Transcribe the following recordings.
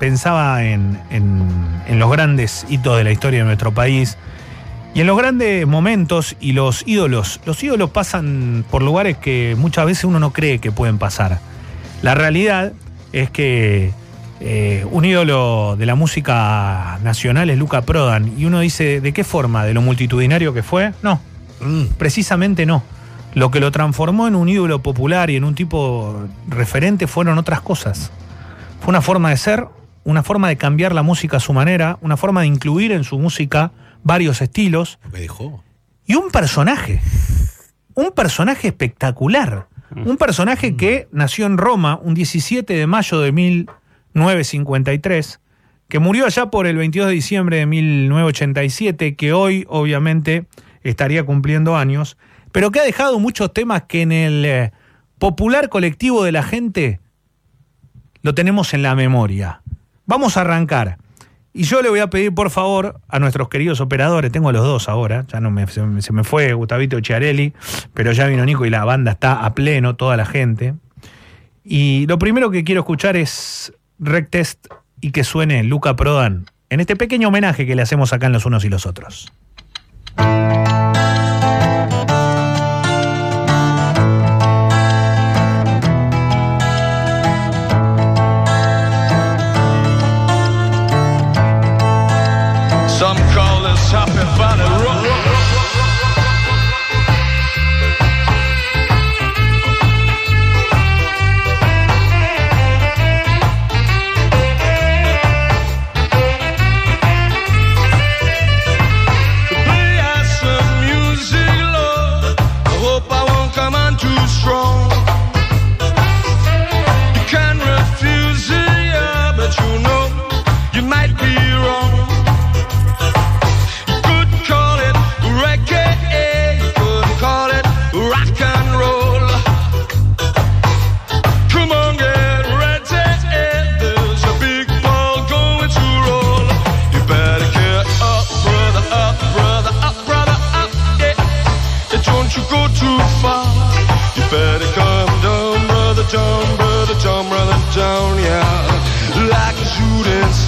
pensaba en, en- en los grandes hitos de la historia de nuestro país y en los grandes momentos y los ídolos. Los ídolos pasan por lugares que muchas veces uno no cree que pueden pasar. La realidad es que eh, un ídolo de la música nacional es Luca Prodan y uno dice, ¿de qué forma? ¿De lo multitudinario que fue? No, precisamente no. Lo que lo transformó en un ídolo popular y en un tipo referente fueron otras cosas. Fue una forma de ser, una forma de cambiar la música a su manera, una forma de incluir en su música varios estilos Me dejó. y un personaje. Un personaje espectacular. Un personaje que nació en Roma un 17 de mayo de 1953, que murió allá por el 22 de diciembre de 1987, que hoy obviamente estaría cumpliendo años, pero que ha dejado muchos temas que en el eh, popular colectivo de la gente lo tenemos en la memoria. Vamos a arrancar. Y yo le voy a pedir, por favor, a nuestros queridos operadores, tengo los dos ahora, ya no me, se, me- fue Gustavito Chiarelli, pero ya vino Nico y la banda está a pleno, toda la gente. Y lo primero que quiero escuchar es Rec Test y que suene Luca Prodan en este pequeño homenaje que le hacemos acá en los unos y los otros.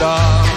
Star.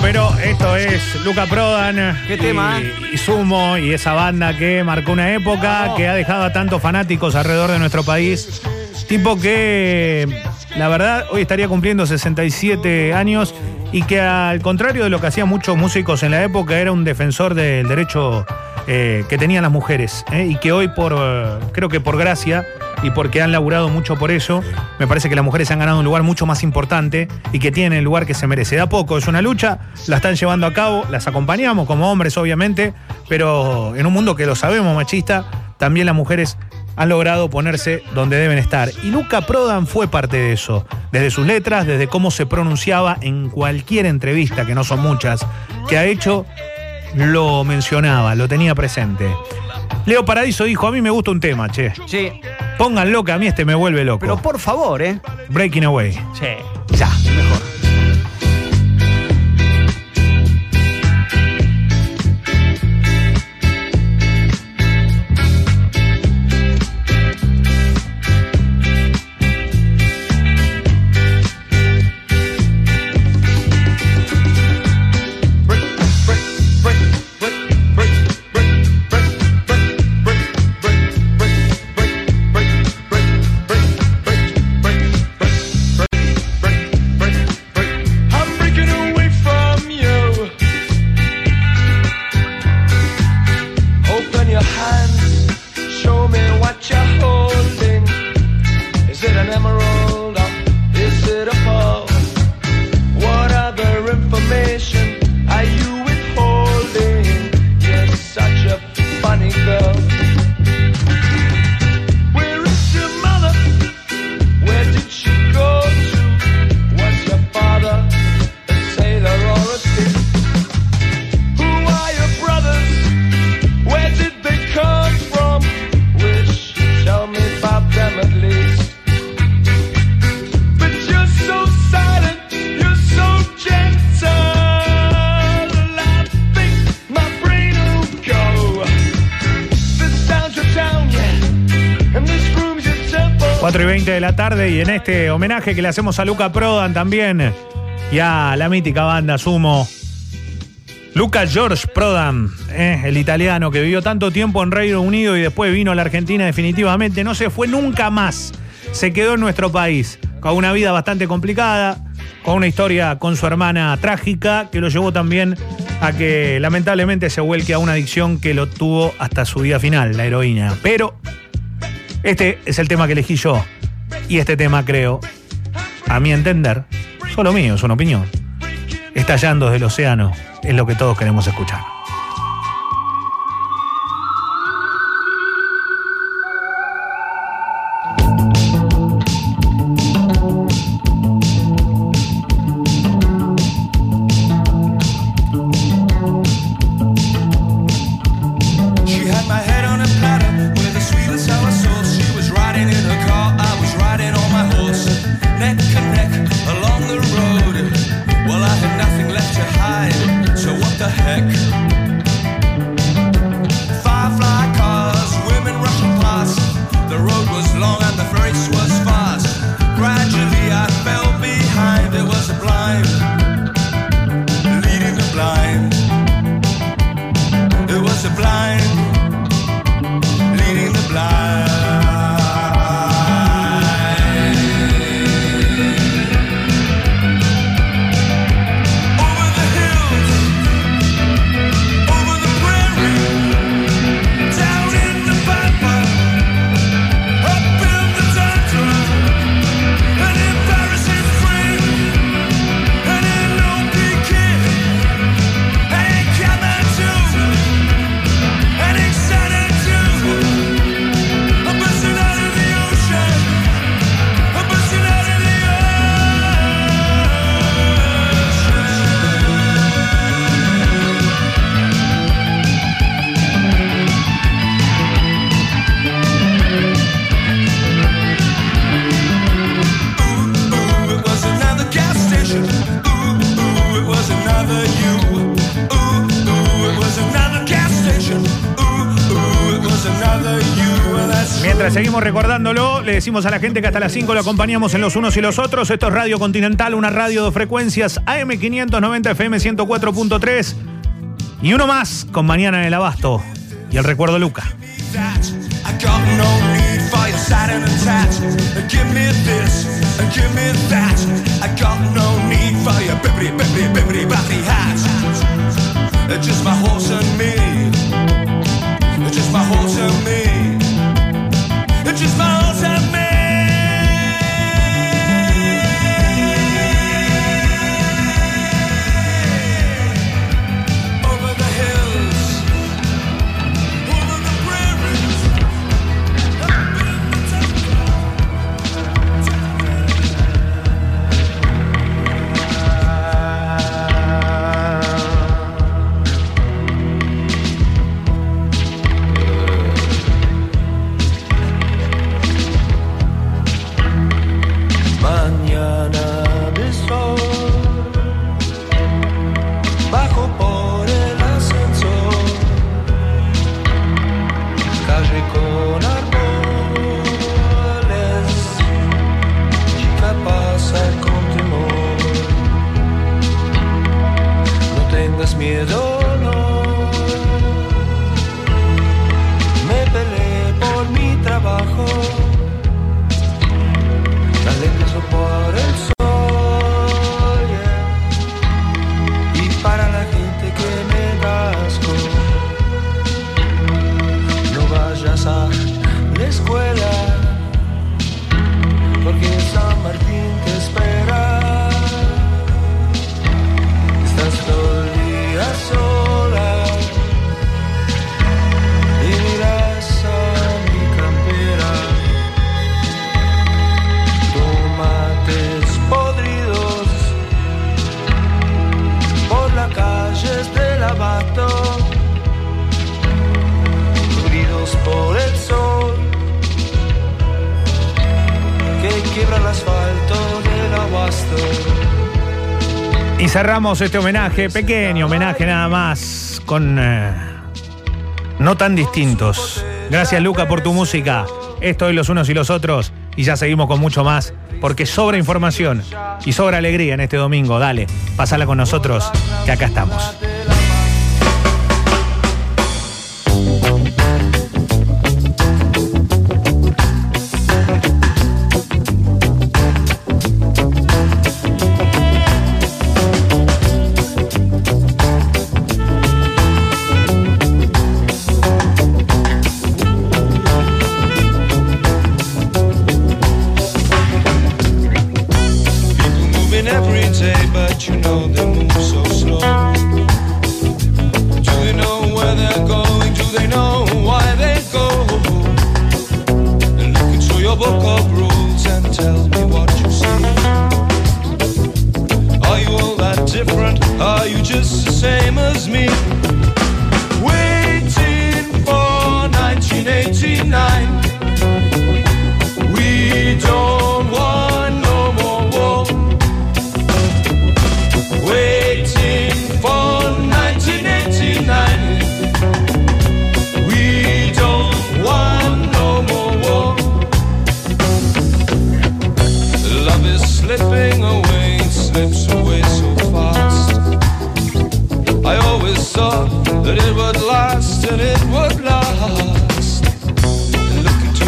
Pero esto es Luca Prodan. Qué y- tema, Y, Sumo y esa banda que marcó una época, que ha dejado a tantos fanáticos alrededor de nuestro país. Tipo que, la verdad, hoy estaría cumpliendo 67 años y que al contrario de lo que hacían muchos músicos en la época, era un defensor del derecho eh, que tenían las mujeres. eh, y que hoy, por eh, creo que por gracia y porque han laburado mucho por eso, me parece que las mujeres han ganado un lugar mucho más importante y que tienen el lugar que se merece. De a poco, es una lucha, la están llevando a cabo, las acompañamos como hombres, obviamente, pero en un mundo que lo sabemos machista, también las mujeres han logrado ponerse donde deben estar. Y Luca Prodan fue parte de eso, desde sus letras, desde cómo se pronunciaba en cualquier entrevista, que no son muchas, que ha hecho, lo mencionaba, lo tenía presente. Leo Paradiso dijo, a mí me gusta un tema, che. Sí, Pónganlo que a mí este me vuelve loco. pero por favor, ¿eh? Breaking Away. Sí, ya, mejor. 4 y 20 de la tarde y en este homenaje que le hacemos a Luca Prodan también y a la mítica banda Sumo. Luca George Prodan, eh, el italiano que vivió tanto tiempo en Reino Unido y después vino a la Argentina definitivamente, no se fue nunca más. Se quedó en nuestro país, con una vida bastante complicada, con una historia con su hermana trágica, que lo llevó también a que lamentablemente se vuelque a una adicción que lo tuvo hasta su día final, la heroína. Pero este es el tema que elegí yo. Y este tema creo, a mi entender, solo mío, es una opinión. Estallando desde el océano es lo que todos queremos escuchar. Seguimos recordándolo, le decimos a la gente que hasta las 5 lo acompañamos en los unos y los otros. Esto es Radio Continental, una radio de frecuencias AM590 FM 104.3. Y uno más con Mañana en el Abasto. Y el recuerdo Luca. just my horse me. Just my horse me. Y cerramos este homenaje, pequeño homenaje nada más, con eh, no tan distintos. Gracias Luca por tu música. Esto los unos y los otros. Y ya seguimos con mucho más, porque sobra información y sobra alegría en este domingo. Dale, pasala con nosotros, que acá estamos.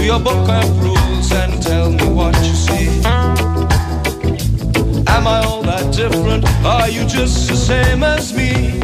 your book of rules and tell me what you see. Am I all that different? Are you just the same as me?